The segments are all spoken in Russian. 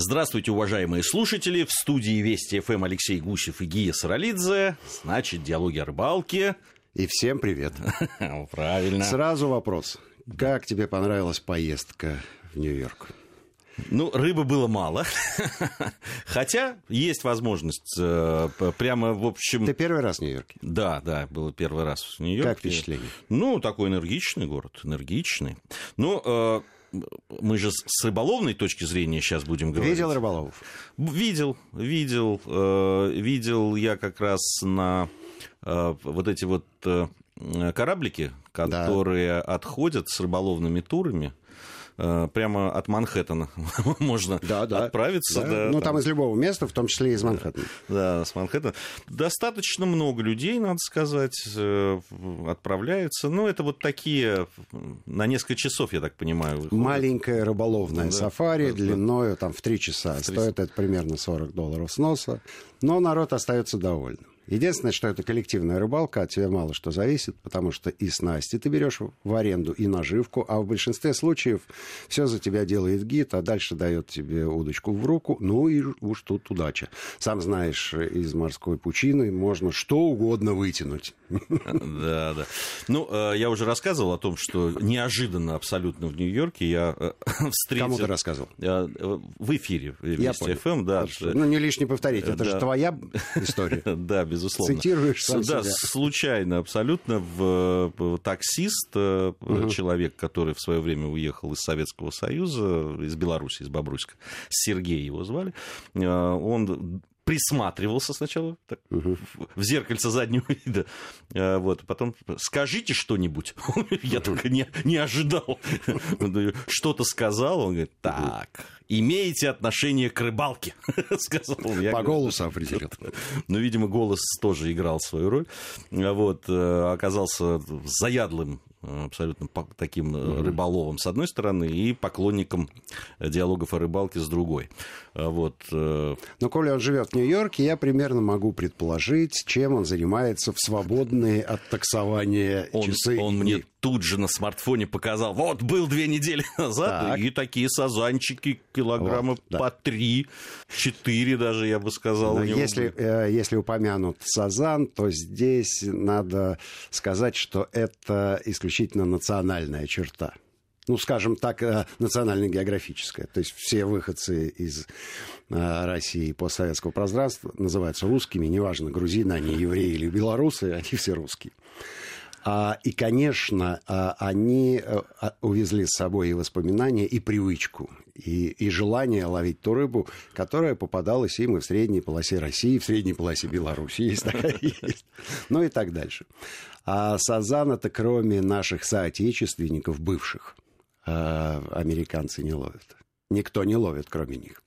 Здравствуйте, уважаемые слушатели. В студии Вести ФМ Алексей Гусев и Гия Саралидзе. Значит, диалоги о рыбалке. И всем привет. Правильно. Сразу вопрос. Как тебе понравилась поездка в Нью-Йорк? Ну, рыбы было мало. Хотя есть возможность э, прямо, в общем... Ты первый раз в Нью-Йорке? Да, да, было первый раз в Нью-Йорке. Как впечатление? Ну, такой энергичный город, энергичный. Ну, э, мы же с рыболовной точки зрения сейчас будем говорить. Видел рыболовов? Видел, видел. Э, видел я как раз на э, вот эти вот э, кораблики, которые да. отходят с рыболовными турами. Э, прямо от Манхэттена можно да, да, отправиться. Да. Да, ну, там... там из любого места, в том числе из Манхэттена. Да, с Манхэттена. Достаточно много людей, надо сказать, э, отправляются. Ну, это вот такие на несколько часов, я так понимаю. Выходят. Маленькое рыболовное да, сафари да, длиною там в три часа. 3... Стоит это примерно 40 долларов сноса. Но народ остается довольным. Единственное, что это коллективная рыбалка, от тебя мало что зависит, потому что и снасти ты берешь в аренду, и наживку, а в большинстве случаев все за тебя делает гид, а дальше дает тебе удочку в руку, ну и уж тут удача. Сам знаешь, из морской пучины можно что угодно вытянуть. Да, да. Ну, э, я уже рассказывал о том, что неожиданно абсолютно в Нью-Йорке я э, встретил... Кому ты рассказывал? Э, в эфире Вести ФМ, да. Ну, не лишний повторить, это же твоя история. Да, безусловно. Цитируешь сам Да, себя. случайно абсолютно в таксист, угу. человек, который в свое время уехал из Советского Союза, из Беларуси, из Бобруйска, Сергей его звали, он присматривался сначала так, угу. в зеркальце заднего вида. А, вот, потом скажите что-нибудь. Я только не, не ожидал. Что-то сказал, он говорит, так, имеете отношение к рыбалке, сказал он. По голосу определил. Ну, видимо, голос тоже играл свою роль. А вот, э, оказался заядлым абсолютно таким mm рыболовом с одной стороны и поклонником диалогов о рыбалке с другой. А вот. Э, Но коли он живет в Нью-Йорке, я примерно могу предположить, чем он занимается в свободные от таксования он, часы. Он мне тут же на смартфоне показал, вот, был две недели назад, так. и такие сазанчики килограмма вот, да. по три, четыре даже, я бы сказал. Но если, э, если упомянут сазан, то здесь надо сказать, что это исключительно национальная черта ну, скажем так, э, национально-географическая. То есть все выходцы из э, России постсоветского пространства называются русскими, неважно, грузины они, евреи или белорусы, они все русские. А, и, конечно, а, они э, а, увезли с собой и воспоминания, и привычку, и, и желание ловить ту рыбу, которая попадалась им и в средней полосе России, в средней полосе Беларуси, есть такая ну и так дальше. А сазан это кроме наших соотечественников, бывших, американцы не ловят. Никто не ловит, кроме них.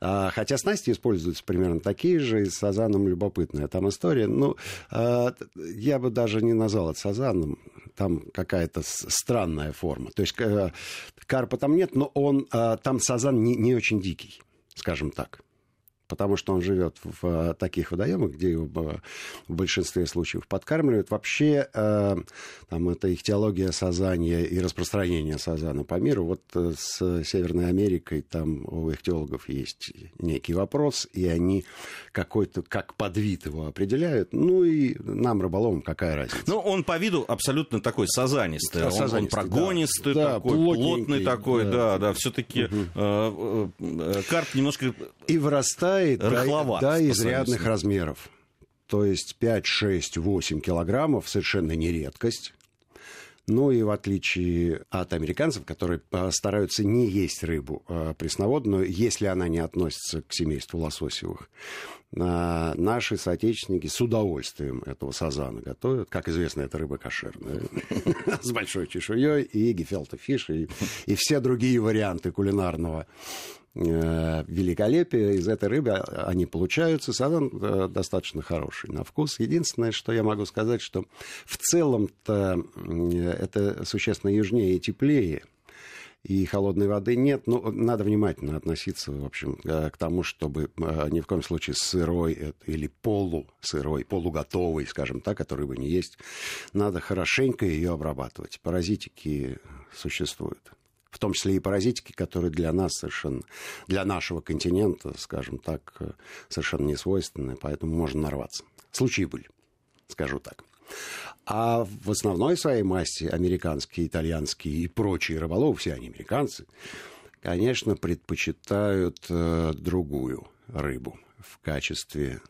А, хотя снасти используются примерно такие же, и с сазаном любопытная там история. Ну, а, я бы даже не назвал это сазаном, там какая-то странная форма. То есть карпа там нет, но он, а, там сазан не, не очень дикий, скажем так потому что он живет в э, таких водоемах, где его в большинстве случаев подкармливают. Вообще, э, там это их теология сазания и распространение сазана по миру. Вот э, с Северной Америкой там у их теологов есть некий вопрос, и они какой-то, как подвид его определяют. Ну и нам, рыболовам, какая разница? Ну, он по виду абсолютно такой сазанистый. Да, он, он прогонистый да. такой, плотный такой, да, да, да все-таки угу. э, э, карп немножко... И вырастает вырастает до, до изрядных размеров. То есть 5, 6, 8 килограммов совершенно не редкость. Ну и в отличие от американцев, которые а, стараются не есть рыбу а, пресноводную, если она не относится к семейству лососевых, а, наши соотечественники с удовольствием этого сазана готовят. Как известно, это рыба кошерная, с большой чешуей, и гефелта фиш, и все другие варианты кулинарного Э, великолепие из этой рыбы а, они получаются. Сазан э, достаточно хороший на вкус. Единственное, что я могу сказать, что в целом-то это существенно южнее и теплее. И холодной воды нет, но надо внимательно относиться, в общем, э, к тому, чтобы ни в коем случае сырой или полусырой, полуготовый, скажем так, который рыбы не есть, надо хорошенько ее обрабатывать. Паразитики существуют в том числе и паразитики, которые для нас совершенно, для нашего континента, скажем так, совершенно не свойственны, поэтому можно нарваться. Случаи были, скажу так. А в основной своей массе американские, итальянские и прочие рыболовы, все они американцы, конечно, предпочитают э, другую рыбу в качестве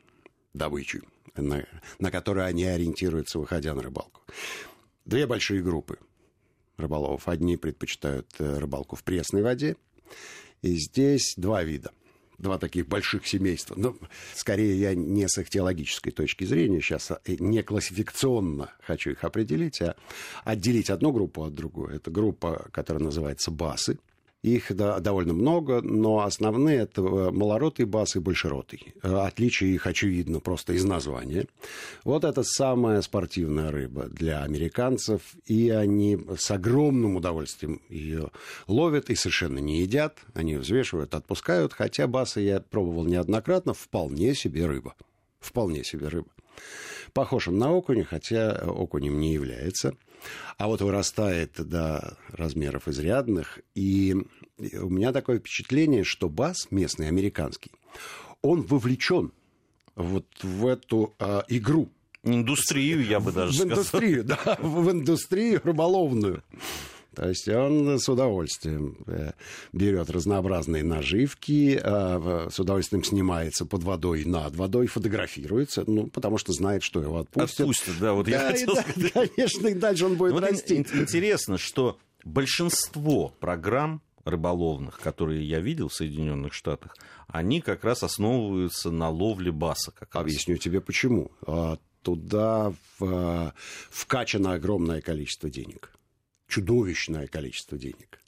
добычи, на, на которую они ориентируются, выходя на рыбалку. Две большие группы рыболовов. Одни предпочитают э, рыбалку в пресной воде, и здесь два вида – два таких больших семейства. Ну, скорее, я не с ихтиологической точки зрения сейчас, а не классификационно хочу их определить, а отделить одну группу от другой. Это группа, которая называется басы – их да, довольно много, но основные это э, малоротый бас и большеротый. Э, отличие их очевидно просто из названия. Вот это самая спортивная рыба для американцев, и они с огромным удовольствием ее ловят и совершенно не едят. Они взвешивают, отпускают, хотя басы я пробовал неоднократно, вполне себе рыба. Вполне себе рыба. Похож он на окуня, хотя окунем не является. А вот вырастает до размеров изрядных. И у меня такое впечатление, что бас местный, американский, он вовлечен вот в эту а, игру. Индустрию, я бы даже сказал. В индустрию, да, в индустрию рыболовную. То есть он с удовольствием э, берет разнообразные наживки, э, с удовольствием снимается под водой, над водой, фотографируется, ну, потому что знает, что его отпустят. Отпустят, да, вот я хотел да, сказать. Конечно, и дальше он будет вот расти. Интересно, что большинство программ рыболовных, которые я видел в Соединенных Штатах, они как раз основываются на ловле баса. Как раз. Объясню тебе почему. А, туда вкачано огромное количество денег чудовищное количество денег.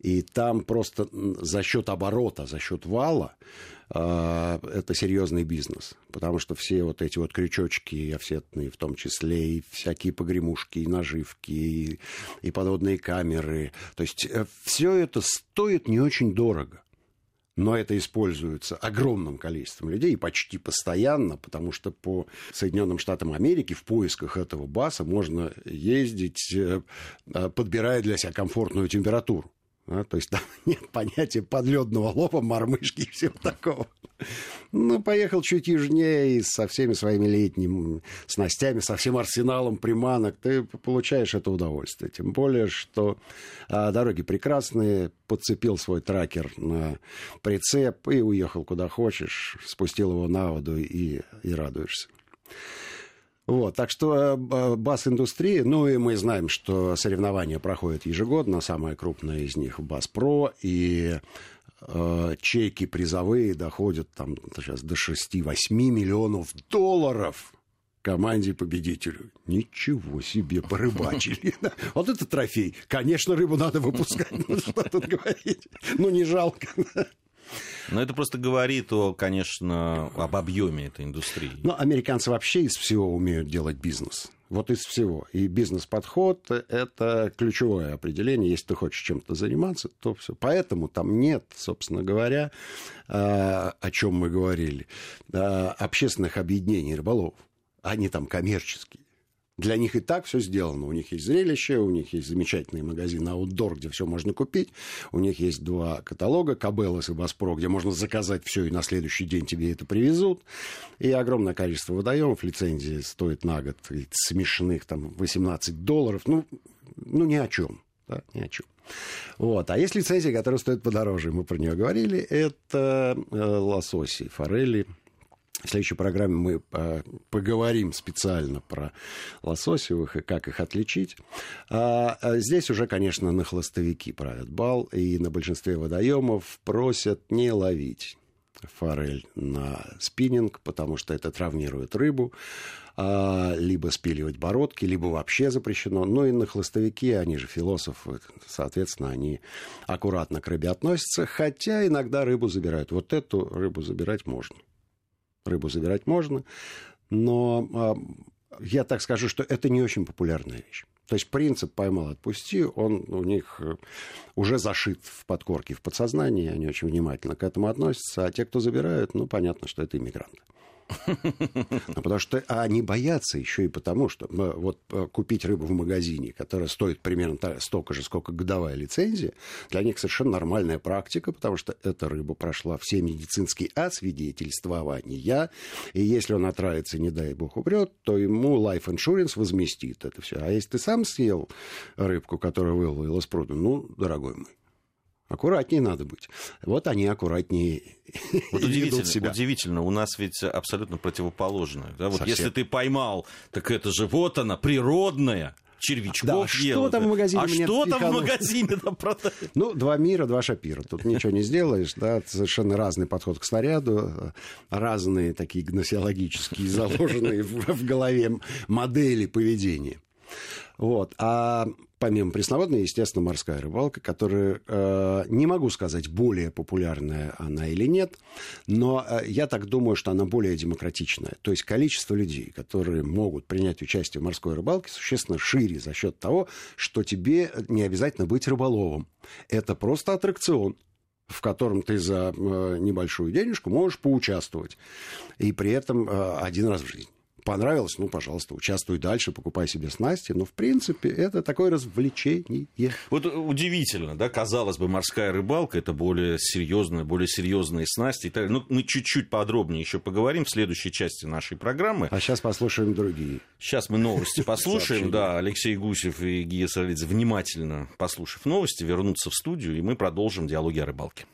И там просто за счет оборота, за счет вала э, это серьезный бизнес. Потому что все вот эти вот крючочки офсетные, в том числе и всякие погремушки, и наживки, и, и подводные камеры. То есть э, все это стоит не очень дорого но это используется огромным количеством людей, почти постоянно, потому что по Соединенным Штатам Америки в поисках этого баса можно ездить, э, э, подбирая для себя комфортную температуру. А, то есть там нет понятия подледного лова, мормышки и всего такого. Ну, поехал чуть южнее со всеми своими летними снастями, со всем арсеналом приманок. Ты получаешь это удовольствие. Тем более, что а, дороги прекрасные. Подцепил свой тракер на прицеп и уехал куда хочешь. Спустил его на воду и, и радуешься. Вот, так что э, бас-индустрия, ну и мы знаем, что соревнования проходят ежегодно, самое крупное из них Бас-Про, и э, чеки призовые доходят там сейчас до 6-8 миллионов долларов команде-победителю. Ничего себе, порыбачили. Вот это трофей. Конечно, рыбу надо выпускать. Ну, что тут говорить? Ну, не жалко. Но это просто говорит, о, конечно, об объеме этой индустрии. Но американцы вообще из всего умеют делать бизнес. Вот из всего. И бизнес-подход – это ключевое определение. Если ты хочешь чем-то заниматься, то все. Поэтому там нет, собственно говоря, а, о чем мы говорили, а, общественных объединений рыболовов. Они там коммерческие. Для них и так все сделано. У них есть зрелище, у них есть замечательный магазин Outdoor, где все можно купить. У них есть два каталога, Кабелос и Баспро, где можно заказать все, и на следующий день тебе это привезут. И огромное количество водоемов. Лицензии стоит на год смешных там 18 долларов. Ну, ну ни о чем. Да, ни о чем. Вот. А есть лицензия, которая стоит подороже. Мы про нее говорили. Это э, лососи, форели, в следующей программе мы а, поговорим специально про лососевых и как их отличить. А, а здесь уже, конечно, на хлостовики правят бал, и на большинстве водоемов просят не ловить форель на спиннинг, потому что это травмирует рыбу, либо спиливать бородки, либо вообще запрещено. Ну и на хлостовики, они же философы, соответственно, они аккуратно к рыбе относятся, хотя иногда рыбу забирают. Вот эту рыбу забирать можно рыбу забирать можно, но а, я так скажу, что это не очень популярная вещь. То есть принцип «поймал, отпусти», он у них э, уже зашит в подкорке, в подсознании, они очень внимательно к этому относятся, а те, кто забирают, ну, понятно, что это иммигранты. Ну, потому что они боятся еще и потому, что вот э, купить рыбу в магазине, которая стоит примерно столько же, сколько годовая лицензия, для них совершенно нормальная практика, потому что эта рыба прошла все медицинские освидетельствования, и если он отравится, не дай бог, умрет, то ему life insurance возместит это все. А если ты сам съел рыбку, которая выловила из пруда, ну, дорогой мой, Аккуратнее надо быть. Вот они аккуратнее вот удивительно, себя. удивительно, у нас ведь абсолютно противоположное. Да? Вот если ты поймал, так это же вот она, природная, червячков да, ел. Что там в магазине? А что там в магазине там продают? Ну, два мира, два шапира. Тут ничего не сделаешь, да, совершенно разный подход к снаряду, разные такие гносеологические заложенные в голове модели поведения. Вот. А помимо пресноводной, естественно, морская рыбалка, которая, э, не могу сказать, более популярная она или нет, но э, я так думаю, что она более демократичная. То есть количество людей, которые могут принять участие в морской рыбалке, существенно шире за счет того, что тебе не обязательно быть рыболовом. Это просто аттракцион в котором ты за э, небольшую денежку можешь поучаствовать. И при этом э, один раз в жизни понравилось, ну, пожалуйста, участвуй дальше, покупай себе снасти. Но, в принципе, это такое развлечение. Вот удивительно, да, казалось бы, морская рыбалка – это более серьезная, более серьезные снасти. Ну, мы чуть-чуть подробнее еще поговорим в следующей части нашей программы. А сейчас послушаем другие. Сейчас мы новости послушаем. Да, Алексей Гусев и Гия Саралидзе, внимательно послушав новости, вернутся в студию, и мы продолжим диалоги о рыбалке.